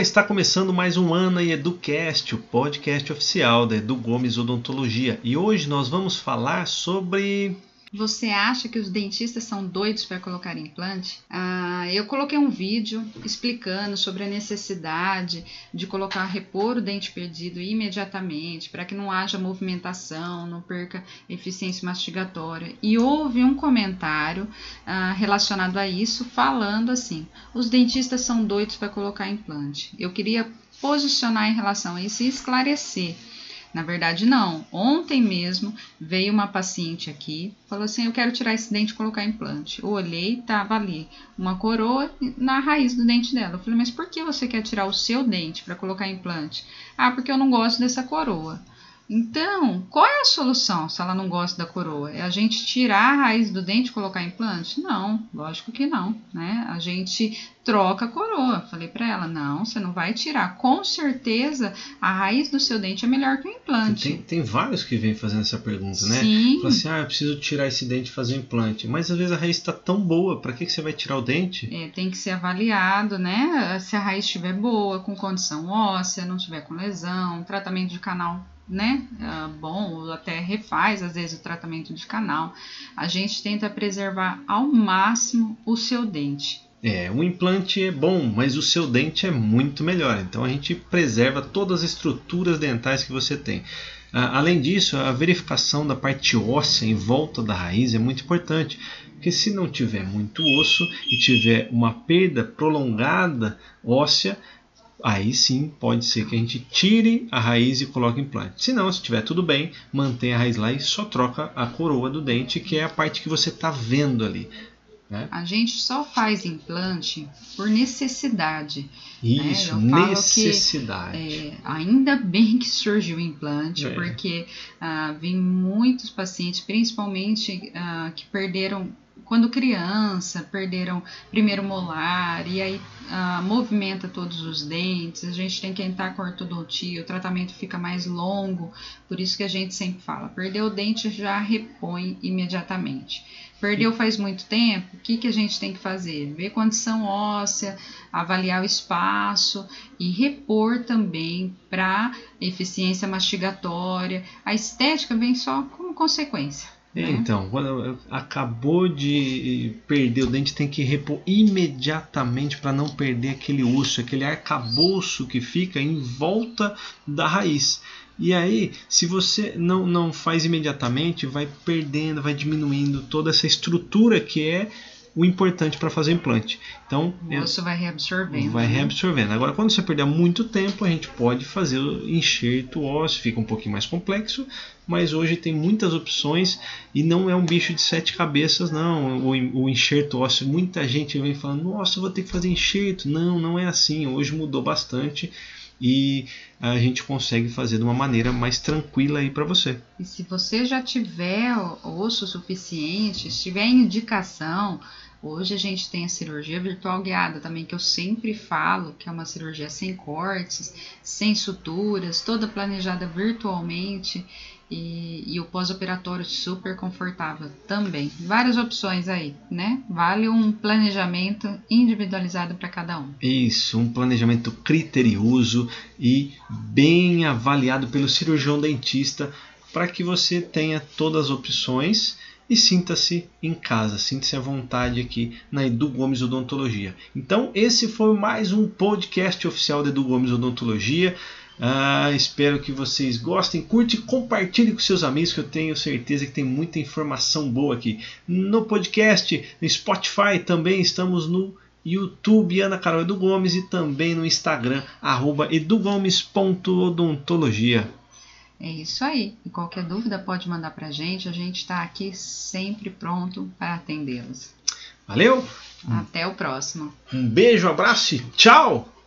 está começando mais um ano e EduCast, o podcast oficial da Edu Gomes Odontologia. E hoje nós vamos falar sobre você acha que os dentistas são doidos para colocar implante? Ah, eu coloquei um vídeo explicando sobre a necessidade de colocar repor o dente perdido imediatamente para que não haja movimentação, não perca eficiência mastigatória. E houve um comentário ah, relacionado a isso falando assim: os dentistas são doidos para colocar implante. Eu queria posicionar em relação a isso e esclarecer na verdade, não. Ontem mesmo veio uma paciente aqui, falou assim: Eu quero tirar esse dente e colocar implante. Eu olhei, tava ali uma coroa na raiz do dente dela. Eu falei: Mas por que você quer tirar o seu dente para colocar implante? Ah, porque eu não gosto dessa coroa. Então, qual é a solução se ela não gosta da coroa? É a gente tirar a raiz do dente e colocar implante? Não, lógico que não, né? A gente troca a coroa. Falei para ela, não, você não vai tirar. Com certeza, a raiz do seu dente é melhor que o implante. Tem, tem vários que vêm fazendo essa pergunta, né? Sim. Fala assim, ah, eu preciso tirar esse dente e fazer um implante. Mas às vezes a raiz está tão boa, para que, que você vai tirar o dente? É, tem que ser avaliado, né? Se a raiz estiver boa, com condição óssea, não tiver com lesão, tratamento de canal né, uh, bom, até refaz às vezes o tratamento de canal. A gente tenta preservar ao máximo o seu dente. É, o implante é bom, mas o seu dente é muito melhor. Então a gente preserva todas as estruturas dentais que você tem. Uh, além disso, a verificação da parte óssea em volta da raiz é muito importante, porque se não tiver muito osso e tiver uma perda prolongada óssea, aí sim pode ser que a gente tire a raiz e coloque implante. Se não, se estiver tudo bem, mantém a raiz lá e só troca a coroa do dente, que é a parte que você está vendo ali. Né? A gente só faz implante por necessidade. Né? Isso, né? necessidade. Que, é, ainda bem que surgiu o implante, é. porque ah, vem muitos pacientes, principalmente ah, que perderam quando criança, perderam primeiro molar e aí ah, movimenta todos os dentes, a gente tem que entrar com ortodontia, o tratamento fica mais longo, por isso que a gente sempre fala, perdeu o dente já repõe imediatamente. Perdeu faz muito tempo, o que, que a gente tem que fazer? Ver condição óssea, avaliar o espaço e repor também para eficiência mastigatória. A estética vem só como consequência. É, então, quando acabou de perder o dente, tem que repor imediatamente para não perder aquele osso, aquele arcabouço que fica em volta da raiz. E aí, se você não, não faz imediatamente, vai perdendo, vai diminuindo toda essa estrutura que é o importante para fazer implante. Então, o osso vai reabsorvendo. Vai né? reabsorvendo. Agora, quando você perder muito tempo, a gente pode fazer o enxerto ósseo, fica um pouquinho mais complexo, mas hoje tem muitas opções e não é um bicho de sete cabeças, não. O, o enxerto ósseo, muita gente vem falando, nossa, vou ter que fazer enxerto. Não, não é assim. Hoje mudou bastante e a gente consegue fazer de uma maneira mais tranquila aí para você. E se você já tiver osso suficiente, se tiver indicação, hoje a gente tem a cirurgia virtual guiada também, que eu sempre falo, que é uma cirurgia sem cortes, sem suturas, toda planejada virtualmente e, e o pós-operatório super confortável também. Várias opções aí, né? Vale um planejamento individualizado para cada um. Isso, um planejamento criterioso e bem avaliado pelo cirurgião dentista para que você tenha todas as opções e sinta-se em casa, sinta-se à vontade aqui na Edu Gomes Odontologia. Então, esse foi mais um podcast oficial da Edu Gomes Odontologia. Ah, espero que vocês gostem, curte e compartilhe com seus amigos, que eu tenho certeza que tem muita informação boa aqui. No podcast, no Spotify, também estamos no YouTube Ana Carol Edu Gomes e também no Instagram, arroba edugomes.odontologia. É isso aí. E qualquer dúvida pode mandar para a gente. A gente está aqui sempre pronto para atendê-los. Valeu! Até o próximo. Um beijo, abraço e tchau!